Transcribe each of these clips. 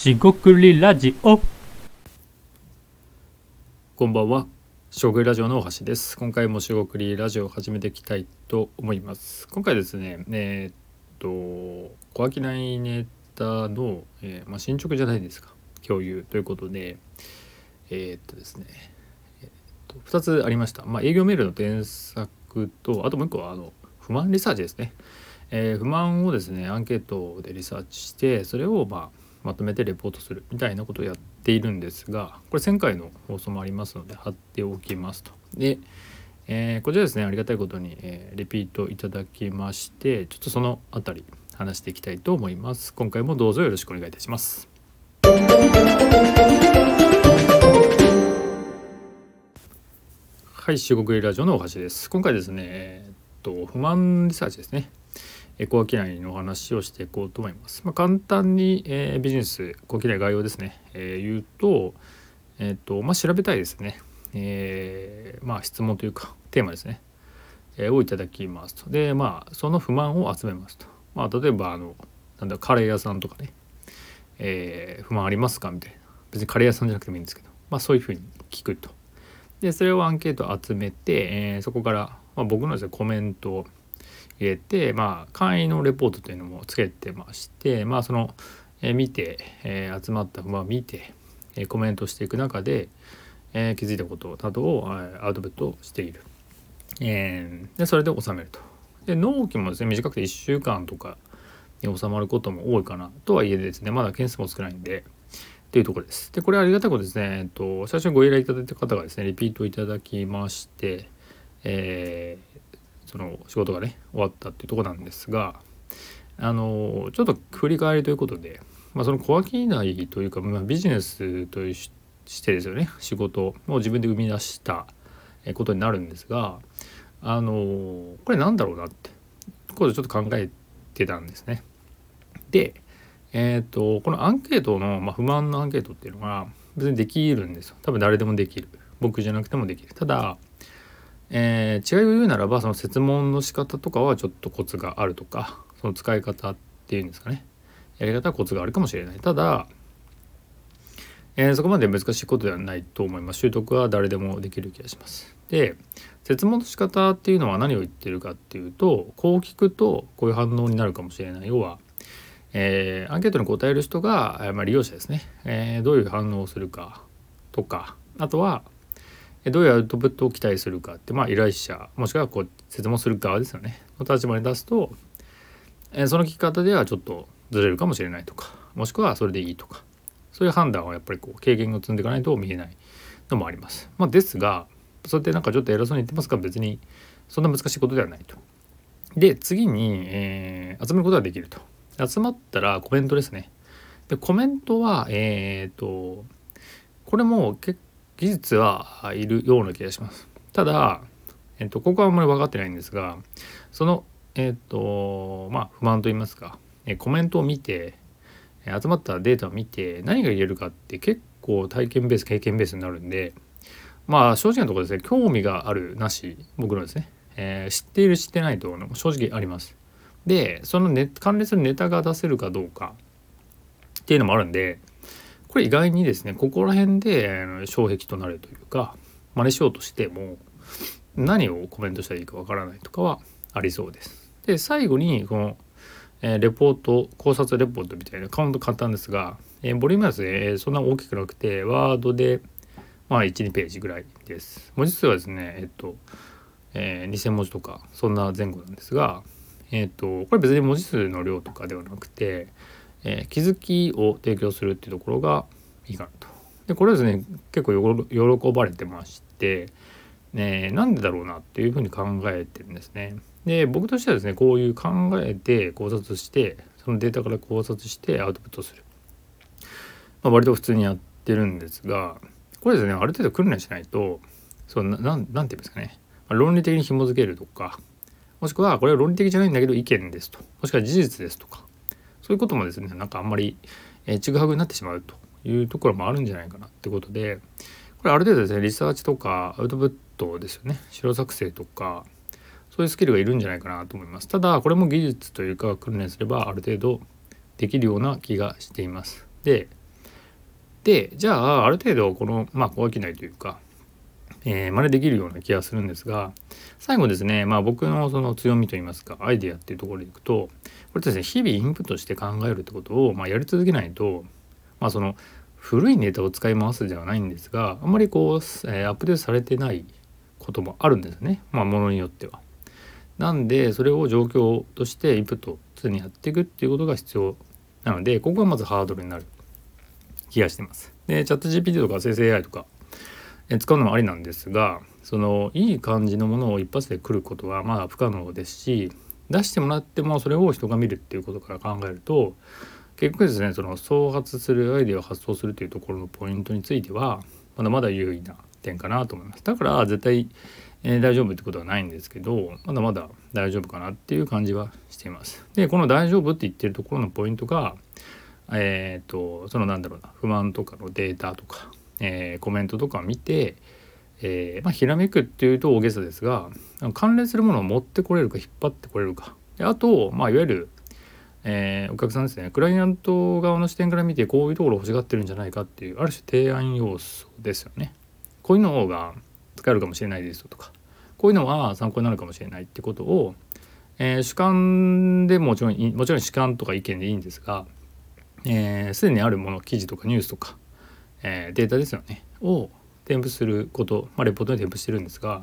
しごくりラジオこんばんは。しごくりラジオの大橋です。今回もしごくりラジオを始めていきたいと思います。今回ですね、えーっと、小商いネタの、えーまあ、進捗じゃないですか、共有ということで、えーっとですね、えーっと2つありました。まあ、営業メールの添削と、あともう一個はあの不満リサーチですね。えー不満をですね、アンケートでリサーチして、それをまあ、まとめてレポートするみたいなことをやっているんですがこれ前回の放送もありますので貼っておきますと。で、えーこちらですねありがたいことに、えーリピートいただきましてちょっとそのあたり話していきたいと思います。今回もどうぞよろしくお願いいたします。はい、四国ラジオの大橋です。今回ですね、えーっと不満リサーチですね。えー小商いの話をしていこうと思います。まあ、簡単に、えービジネス小商い概要ですね、えー言うと,、えーとまあ、調べたいですね、えーまあ、質問というかテーマですね、えをいただきますと。でまあその不満を集めますと。まあ、例えばあのなんだカレー屋さんとかね、え不満ありますかみたいな別にカレー屋さんじゃなくてもいいんですけど、まあ、そういうふうに聞くと。でそれをアンケート集めて、えそこから、ま、僕のですねコメントを入れて、まあ、簡易のレポートというのもつけてまして、まあ、その、え見て、え集まった不満を見て、えコメントしていく中で、え気づいたことなどを、えアウトプットしている。えでそれで収めると。で納期もですね短くて1週間とかに収まることも多いかなとはいえですねまだ件数も少ないんでっていうところです。でこれありがたいことですね、えっと、最初にご依頼いただいた方がですねリピートいただきまして、えーその仕事がね終わったっていうとこなんですがあのちょっと振り返りということで、まあ、その小商いというか、まあ、ビジネスとしてですよね仕事を自分で生み出したことになるんですがあのこれなんだろうなってことでちょっと考えてたんですね。でえー、とこのアンケートの、まあ、不満のアンケートっていうのが別にできるんですよ。多分誰でもできる。僕じゃなくてもできる。ただ、えー違いを言うならばその設問の仕方とかはちょっとコツがあるとかその使い方っていうんですかね。やり方はコツがあるかもしれない。ただ、えーそこまで難しいことではないと思います。習得は誰でもできる気がします。で設問の仕方っていうのは何を言ってるかっていうとこう聞くとこういう反応になるかもしれない。要はえーアンケートに答える人が、まあ、利用者ですね、えどういう反応をするかとかあとはどういうアウトプットを期待するかって、まあ、依頼者もしくはこう質問する側ですよねの立場に出すと、えその聞き方ではちょっとずれるかもしれないとかもしくはそれでいいとかそういう判断はやっぱりこう経験を積んでいかないと見えないのもあります。まあ、ですがそうやってなんかちょっと偉そうに言ってますが別にそんな難しいことではないと。で次に、えー集めることができると。集まったらコメントですね。でコメントはえっ、とこれもけ技術はいるような気がします。ただ、えっとここはあんまり分かってないんですがそのえっ、とまあ不満と言いますか、えコメントを見て集まったデータを見て何が言えるかって結構体験ベース経験ベースになるんでまあ正直なところですね興味があるなし僕のですね、えー知っている知ってないと正直あります。でその、ね、関連するネタが出せるかどうかっていうのもあるんでこれ意外にですねここら辺で障壁となるというか真似しようとしても何をコメントしたらいいかわからないとかはありそうです。で最後にこの、えレポート考察レポートみたいなカウント簡単ですが、えボリュームはですね、そんな大きくなくてワードでまあ12ページぐらいです。文字数はですねえっと、えー2,000文字とかそんな前後なんですがえっとこれ別に文字数の量とかではなくて、えー気づきを提供するっていうところがいいかなと。でこれはですね結構喜ばれてまして、ね、なんでだろうなっていうふうに考えてるんですね。で僕としてはですねこういう考えて考察してそのデータから考察してアウトプットする、まあ、割と普通にやってるんですがこれですねある程度訓練しないとそうななんなんていうんですかね、まあ論理的に紐付けるとかもしくはこれは論理的じゃないんだけど意見ですともしくは事実ですとかそういうこともですねなんかあんまりえちぐはぐになってしまうというところもあるんじゃないかなってことでこれある程度ですねリサーチとかアウトプットですよね資料作成とかそういうスキルがいるんじゃないかなと思います。ただこれも技術というか訓練すればある程度できるような気がしています。ででじゃあある程度このまあ小商いというか、えー、真似できるような気がするんですが最後ですねまあ僕のその強みといいますかアイデアっていうところでいくとこれですね日々インプットして考えるってことを、まあ、やり続けないとまあその古いネタを使い回すではないんですがあんまりこう、えー、アップデートされてないこともあるんですねまあものによっては。なんでそれを状況としてインプット常にやっていくっていうことが必要なのでここがまずハードルになる気がしてます。でチャット GPT とか生成 AI とか使うのもありなんですがそのいい感じのものを一発で来ることはまあ不可能ですし出してもらってもそれを人が見るっていうことから考えると結局ですねその創発するアイデアを発想するというところのポイントについてはまだまだ優位な点かなと思います。だから絶対、えー、大丈夫ってことはないんですけどまだまだ大丈夫かなっていう感じはしています。でこの大丈夫って言ってるところのポイントがえっ、ー、とそのなんだろうな不満とかのデータとか、えー、コメントとか見て、えーまあ、ひらめくっていうと大げさですが関連するものを持ってこれるか引っ張ってこれるか。であと、まあ、いわゆる、えー、お客さんですね。クライアント側の視点から見てこういうところ欲しがってるんじゃないかっていうある種提案要素ですよね。こういうの方が使えるかもしれないですとか。こういうのは参考になるかもしれないってことを、えー、主観でもちろんもちろん主観とか意見でいいんですがすで、えー、にあるもの記事とかニュースとか、えー、データですよね。を添付すること、まあ、レポートに添付してるんですが、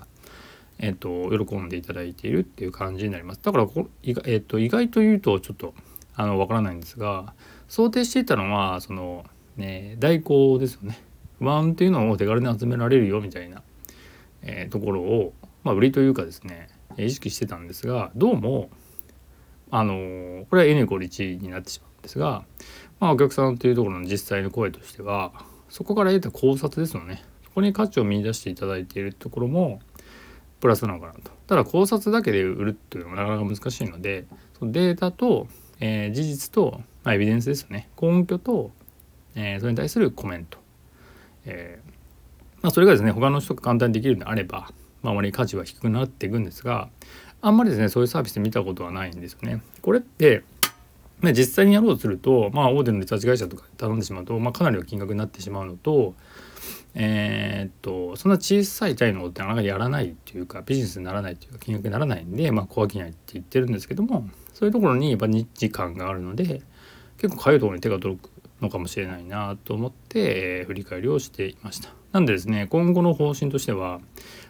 えーと、喜んでいただいているっていう感じになります。だからこ意,、えーと、意外と言うとちょっとあのわからないんですが想定していたのはその、ね、代行ですよね。不安っていうのを手軽に集められるよみたいな、えー、ところを、まあ、売りというかですね意識してたんですがどうもあのこれは N=1 になってしまうんですがまあ、お客さんというところの実際の声としてはそこから得た考察ですよね。そこに価値を見出していただいているところもプラスなのかなと。ただ考察だけで売るっていうのもなかなか難しいのでそのデータと、えー、事実と、まあ、エビデンスですよね。根拠と、えー、それに対するコメント、えーまあ、それがですね他の人が簡単にできるのであれば、まあ、あまり価値は低くなっていくんですがあんまりですねそういうサービスで見たことはないんですよね。これってまあ、実際にやろうとすると、まあ、大手のリサーチ会社とか頼んでしまうと、まあ、かなりの金額になってしまうのと,、えー、っとそんな小さい単位のことってなかなかやらないっていうかビジネスにならないっていうか金額にならないんで、まあ、小商いって言ってるんですけどもそういうところにやっぱ日時感があるので結構かゆいところに手が届くのかもしれないなと思って、えー、振り返りをしていました。なんでですね今後の方針としては、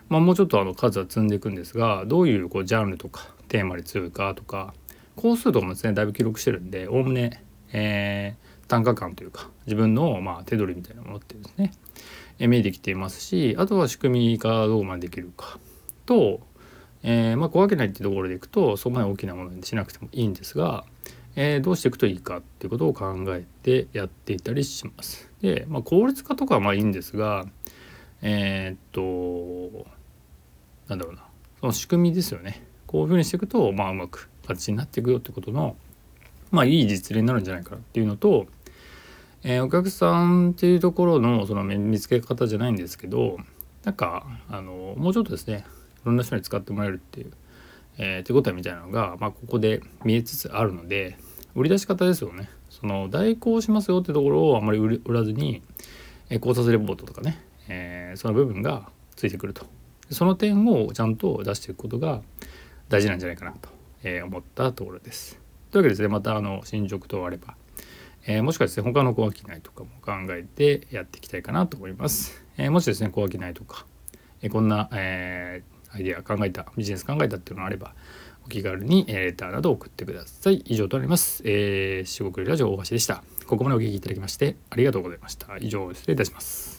まあ、もうちょっとあの数は積んでいくんですがどういうこうジャンルとかテーマに強いかとか工数とかもですねだいぶ記録してるんでおおむね、えー、単価感というか自分の、まあ、手取りみたいなものってですね、えー、見えてきていますしあとは仕組みがどうまでできるかと、えー、まあ小分けないってところでいくとそこまで大きなものにしなくてもいいんですが、え、どうしていくといいかっていうことを考えてやっていたりします。で、まあ、効率化とかはまあいいんですがえ、っとなんだろうなその仕組みですよねこういうふうにしていくとまあうまく形になっていくよってことのまあいい実例になるんじゃないかなっていうのと、えー、お客さんっていうところのその見つけ方じゃないんですけどなんかあのもうちょっとですねいろんな人に使ってもらえるっていう、えー、手応えみたいなのが、まあ、ここで見えつつあるので売り出し方ですよね。その代行しますよってところをあんまり売らずに、えー、考察レポートとかね、えー、その部分がついてくると。その点をちゃんと出していくことが大事なんじゃないかなと。えー、思ったところです。というわけでですねまたあの進捗等あれば、えー、もしくはですね他の小商いとかも考えてやっていきたいかなと思います。えー、もしですね小商いとか、えこんな、えアイデア考えたビジネス考えたっていうのがあればお気軽にレターなど送ってください。以上となります。えー、四国ラジオ大橋でした。ここまでお聞きいただきましてありがとうございました。以上失礼いたします。